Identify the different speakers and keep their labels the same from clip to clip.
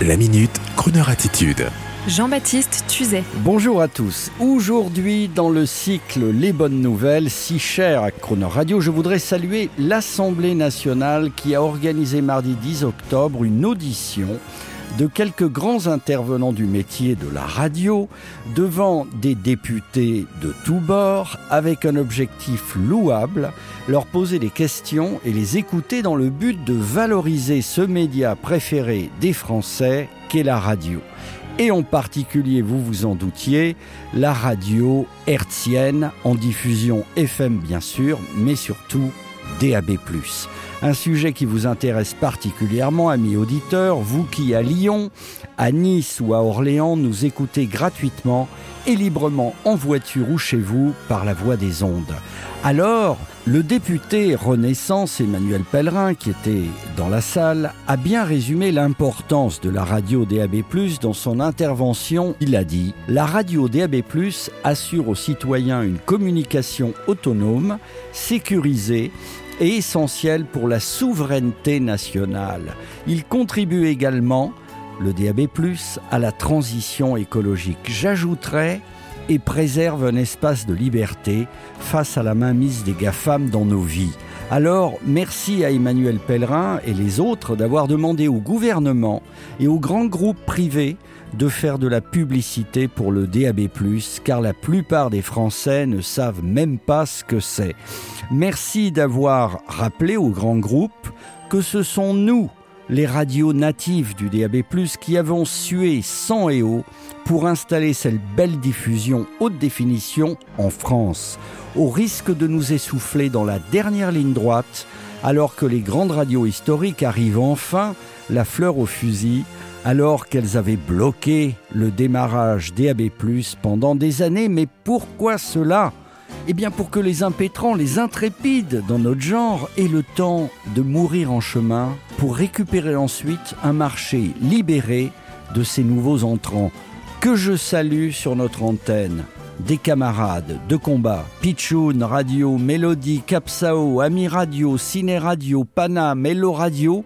Speaker 1: La minute, Kroneur attitude.
Speaker 2: Jean-Baptiste Tuzet.
Speaker 3: Bonjour à tous. Aujourd'hui, dans le cycle Les bonnes nouvelles, si cher à Chrono Radio, je voudrais saluer l'Assemblée nationale qui a organisé mardi 10 octobre une audition de quelques grands intervenants du métier de la radio devant des députés de tous bords avec un objectif louable, leur poser des questions et les écouter dans le but de valoriser ce média préféré des Français qu'est la radio. Et en particulier, vous vous en doutiez, la radio hertzienne en diffusion FM bien sûr, mais surtout DAB+. Un sujet qui vous intéresse particulièrement, amis auditeurs, vous qui à Lyon, à Nice ou à Orléans nous écoutez gratuitement et librement en voiture ou chez vous par la voie des ondes. Alors, le député Renaissance Emmanuel Pellerin, qui était dans la salle, a bien résumé l'importance de la radio DAB+, dans son intervention. Il a dit « La radio DAB+, assure aux citoyens une communication autonome, sécurisée et essentielle pour la souveraineté nationale. Il contribue également, le DAB+, à la transition écologique. J'ajouterais et préserve un espace de liberté face à la mainmise des GAFAM dans nos vies. Alors, merci à Emmanuel Pellerin et les autres d'avoir demandé au gouvernement et aux grands groupes privés de faire de la publicité pour le DAB+, car la plupart des Français ne savent même pas ce que c'est. Merci d'avoir rappelé aux grands groupes que ce sont nous, les radios natives du DAB+, qui avons sué sang et eau pour installer cette belle diffusion haute définition en France, au risque de nous essouffler dans la dernière ligne droite, alors que les grandes radios historiques arrivent enfin, la fleur au fusil, alors qu'elles avaient bloqué le démarrage DAB+, pendant des années. Mais pourquoi cela? Eh bien pour que les impétrants, les intrépides dans notre genre aient le temps de mourir en chemin pour récupérer ensuite un marché libéré de ces nouveaux entrants que je salue sur notre antenne. Des camarades de combat, Pichoun Radio, Mélodie, Capsao, Ami Radio, Ciné Radio, Pana, Mélo Radio,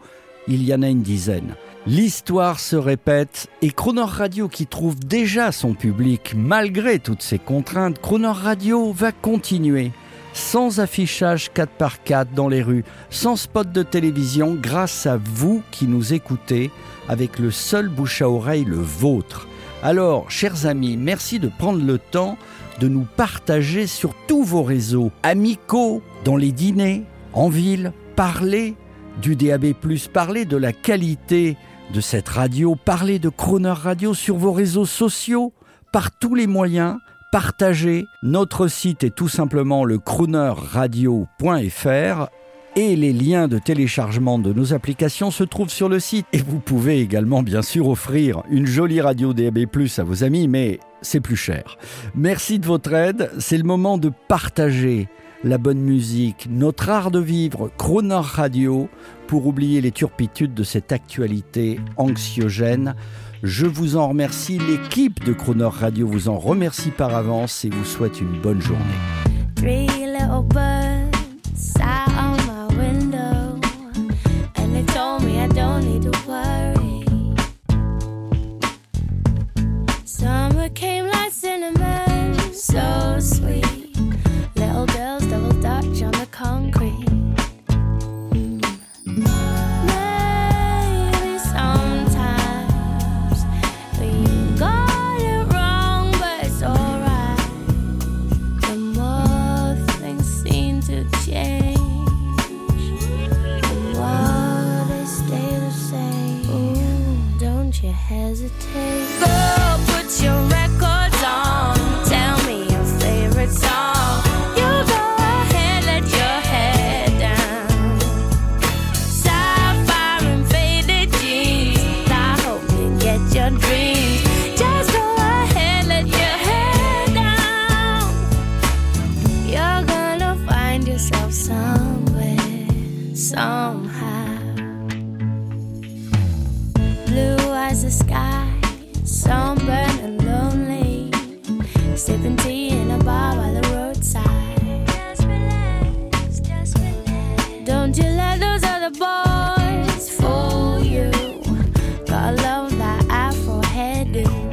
Speaker 3: il y en a une dizaine. L'histoire se répète et Cronor Radio qui trouve déjà son public malgré toutes ces contraintes, Cronor Radio va continuer sans affichage 4 par 4 dans les rues, sans spot de télévision, grâce à vous qui nous écoutez, avec le seul bouche à oreille, le vôtre. Alors, chers amis, merci de prendre le temps de nous partager sur tous vos réseaux amicaux, dans les dîners, en ville, parler du DAB+, parler de la qualité de cette radio, parler de Croner Radio sur vos réseaux sociaux, par tous les moyens, partagez. Notre site est tout simplement le croonerradio.fr et les liens de téléchargement de nos applications se trouvent sur le site. Et vous pouvez également bien sûr offrir une jolie radio DAB+, à vos amis, mais c'est plus cher. Merci de votre aide, c'est le moment de partager la bonne musique, notre art de vivre, Croner Radio, pour oublier les turpitudes de cette actualité anxiogène. Je vous en remercie, l'équipe de Croner Radio vous en remercie par avance et vous souhaite une bonne journée.
Speaker 4: in a bar by the roadside. Don't you let those other boys fool you. Gotta love that afro hairdo.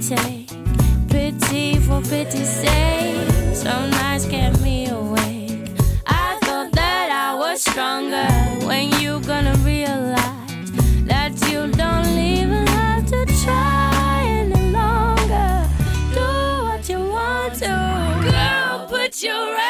Speaker 4: Take. Pity for pity's sake. Some nights kept me awake. I thought that I was stronger. When you gonna realize that you don't even have to try any longer? Do what you want to. Girl, put your records